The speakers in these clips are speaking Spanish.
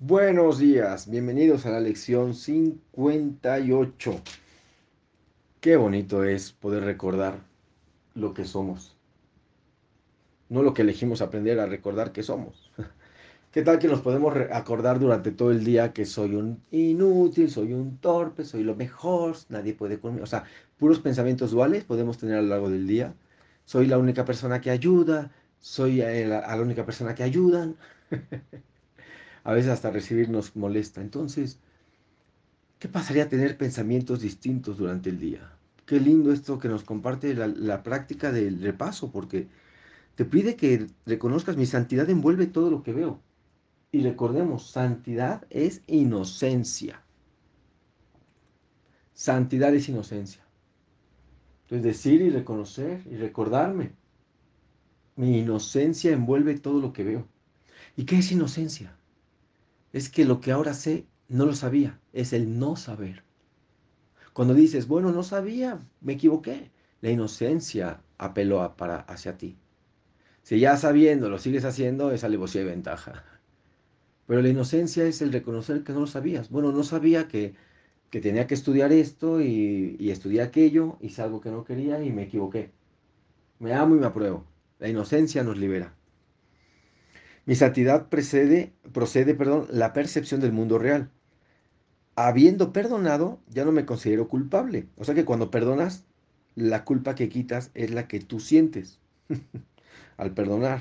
Buenos días, bienvenidos a la lección 58. Qué bonito es poder recordar lo que somos. No lo que elegimos aprender a recordar que somos. ¿Qué tal que nos podemos acordar durante todo el día que soy un inútil, soy un torpe, soy lo mejor, nadie puede conmigo? O sea, puros pensamientos duales podemos tener a lo largo del día. Soy la única persona que ayuda, soy a la única persona que ayudan. a veces hasta recibir nos molesta. Entonces, ¿qué pasaría tener pensamientos distintos durante el día? Qué lindo esto que nos comparte la, práctica del repaso, porque te pide que reconozcas mi santidad envuelve todo lo que veo. Y recordemos, santidad es inocencia. Santidad es inocencia. Entonces decir y reconocer y recordarme. Mi inocencia envuelve todo lo que veo. ¿Y qué es inocencia? Es que lo que ahora sé no lo sabía, es el no saber. Cuando dices, bueno, no sabía, me equivoqué, la inocencia apeló para, hacia ti. Si ya sabiendo lo sigues haciendo, es alevosía y ventaja. Pero la inocencia es el reconocer que no lo sabías. Bueno, no sabía que, que tenía que estudiar esto y, y estudié aquello, hice algo que no quería y me equivoqué. Me amo y me apruebo. La inocencia nos libera. Mi santidad precede, procede perdón, la percepción del mundo real. Habiendo perdonado, ya no me considero culpable. O sea que cuando perdonas, la culpa que quitas es la que tú sientes al perdonar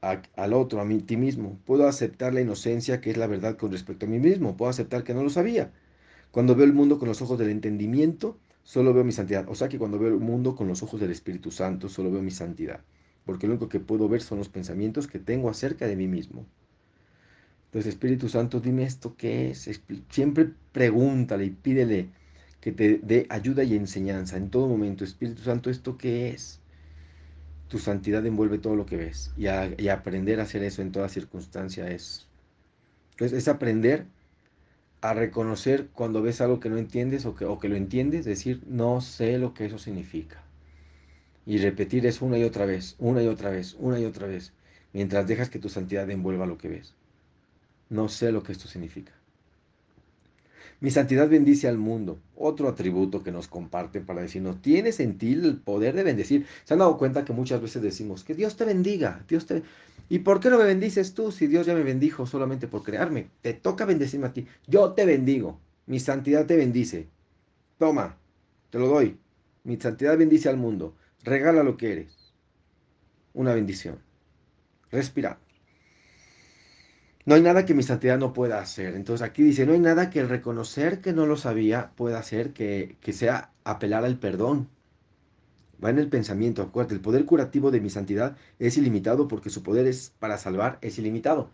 al otro, a mí, ti mismo. Puedo aceptar la inocencia que es la verdad con respecto a mí mismo. Puedo aceptar que no lo sabía. Cuando veo el mundo con los ojos del entendimiento, solo veo mi santidad. O sea que cuando veo el mundo con los ojos del Espíritu Santo, solo veo mi santidad porque lo único que puedo ver son los pensamientos que tengo acerca de mí mismo. Entonces, Espíritu Santo, dime esto qué es. Siempre pregúntale y pídele que te dé ayuda y enseñanza en todo momento. Espíritu Santo, ¿esto qué es? Tu santidad envuelve todo lo que ves. Y, aprender a hacer eso en toda circunstancia es. Entonces, es aprender a reconocer cuando ves algo que no entiendes o que, o que lo entiendes, decir, no sé lo que eso significa y repetir eso una y otra vez, una y otra vez, una y otra vez, mientras dejas que tu santidad envuelva lo que ves. No sé lo que esto significa. Mi santidad bendice al mundo, otro atributo que nos comparten para decirnos, tienes en ti el poder de bendecir. Se han dado cuenta que muchas veces decimos, que Dios te bendiga, Dios te... ¿Y por qué no me bendices tú si Dios ya me bendijo solamente por crearme? Te toca bendecirme a ti. Yo te bendigo, mi santidad te bendice. Toma, te lo doy. Mi santidad bendice al mundo. Regala lo que eres. Una bendición. Respira. No hay nada que mi santidad no pueda hacer. Entonces aquí dice, no hay nada que el reconocer que no lo sabía pueda hacer que, sea apelar al perdón. Va en el pensamiento, acuérdate, el poder curativo de mi santidad es ilimitado porque su poder es para salvar, es ilimitado.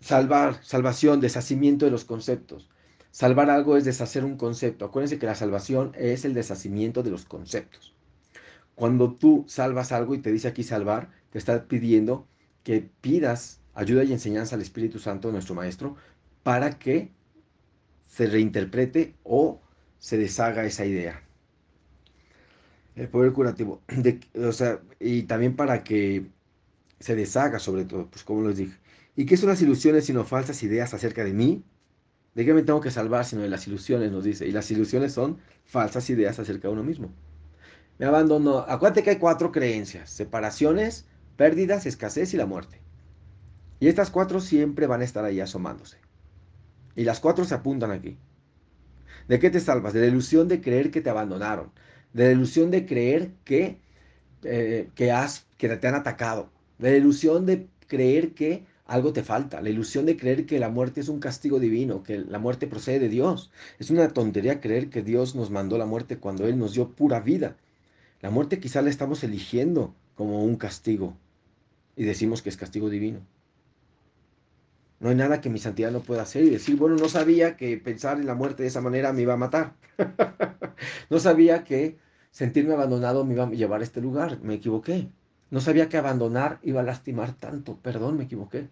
Salvar, salvación, deshacimiento de los conceptos. Salvar algo es deshacer un concepto. Acuérdense que la salvación es el deshacimiento de los conceptos. Cuando tú salvas algo y te dice aquí salvar, te está pidiendo que pidas ayuda y enseñanza al Espíritu Santo, nuestro Maestro, para que se reinterprete o se deshaga esa idea. El poder curativo. o sea, y también para que se deshaga sobre todo, pues como les dije. ¿Y qué son las ilusiones sino falsas ideas acerca de mí? ¿De qué me tengo que salvar sino de las ilusiones? Nos dice. Y las ilusiones son falsas ideas acerca de uno mismo. Me abandono. Acuérdate que hay cuatro creencias: separaciones, pérdidas, escasez y la muerte. Y estas cuatro siempre van a estar ahí asomándose. Y las cuatro se apuntan aquí. ¿De qué te salvas? De la ilusión de creer que te abandonaron. De la ilusión de creer que, eh, que, has, que te han atacado. De la ilusión de creer que algo te falta. La ilusión de creer que la muerte es un castigo divino, que la muerte procede de Dios. Es una tontería creer que Dios nos mandó la muerte cuando Él nos dio pura vida. La muerte quizá la estamos eligiendo como un castigo y decimos que es castigo divino. No hay nada que mi santidad no pueda hacer y decir, bueno, no sabía que pensar en la muerte de esa manera me iba a matar. no sabía que sentirme abandonado me iba a llevar a este lugar. Me equivoqué. No sabía que abandonar iba a lastimar tanto. Perdón, me equivoqué.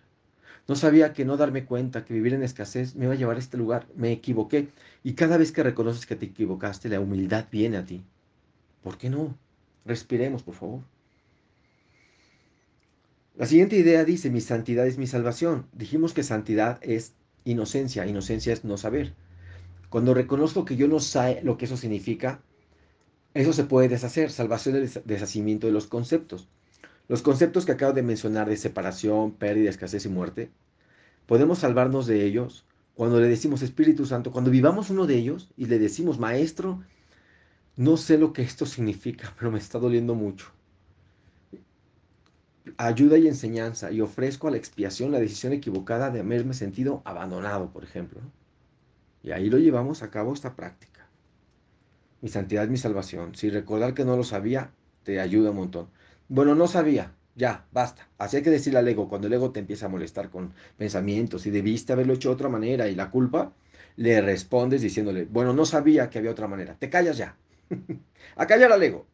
No sabía que no darme cuenta, que vivir en escasez me iba a llevar a este lugar. Me equivoqué. Y cada vez que reconoces que te equivocaste, la humildad viene a ti. ¿Por qué no? Respiremos, por favor. La siguiente idea dice, mi santidad es mi salvación. Dijimos que santidad es inocencia, inocencia es no saber. Cuando reconozco que yo no sé lo que eso significa, eso se puede deshacer, salvación es deshacimiento de los conceptos. Los conceptos que acabo de mencionar de separación, pérdida, escasez y muerte, podemos salvarnos de ellos cuando le decimos Espíritu Santo, cuando vivamos uno de ellos y le decimos, Maestro, no sé lo que esto significa, pero me está doliendo mucho. Ayuda y enseñanza y ofrezco a la expiación la decisión equivocada de haberme sentido abandonado, por ejemplo. Y ahí lo llevamos a cabo esta práctica. Mi santidad mi salvación. Si recordar que no lo sabía, te ayuda un montón. Bueno, no sabía, ya, basta. Así hay que decirle al ego, cuando el ego te empieza a molestar con pensamientos y debiste haberlo hecho de otra manera y la culpa, le respondes diciéndole, bueno, no sabía que había otra manera. Te callas ya. A callar al ego.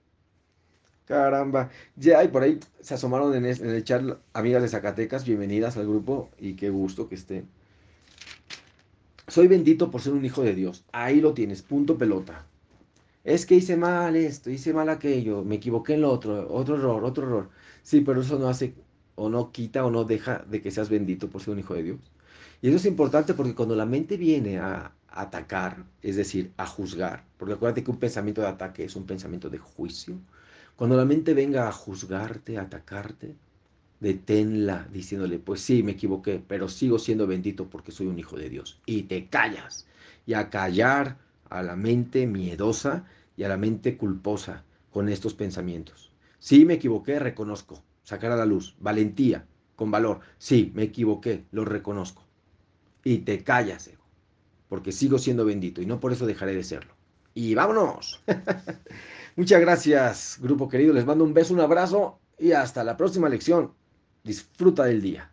Caramba. Ya, y por ahí se asomaron en el, chat amigas de Zacatecas, bienvenidas al grupo y qué gusto que estén. Soy bendito por ser un hijo de Dios. Ahí lo tienes, punto pelota. Es que hice mal esto, hice mal aquello, me equivoqué en lo otro, otro error, otro error. Sí, pero eso no hace o no quita o no deja de que seas bendito por ser un hijo de Dios. Y eso es importante porque cuando la mente viene a atacar, es decir, a juzgar, porque acuérdate que un pensamiento de ataque es un pensamiento de juicio, cuando la mente venga a juzgarte, a atacarte, deténla diciéndole, pues sí, me equivoqué, pero sigo siendo bendito porque soy un hijo de Dios. Y te callas. Y a callar a la mente miedosa y a la mente culposa con estos pensamientos. Sí, me equivoqué, reconozco. Sacar a la luz. Valentía, con valor. Sí, me equivoqué, lo reconozco. Y te callas, ego. Porque sigo siendo bendito y no por eso dejaré de serlo. Y vámonos. Muchas gracias, grupo querido. Les mando un beso, un abrazo y hasta la próxima lección. Disfruta del día.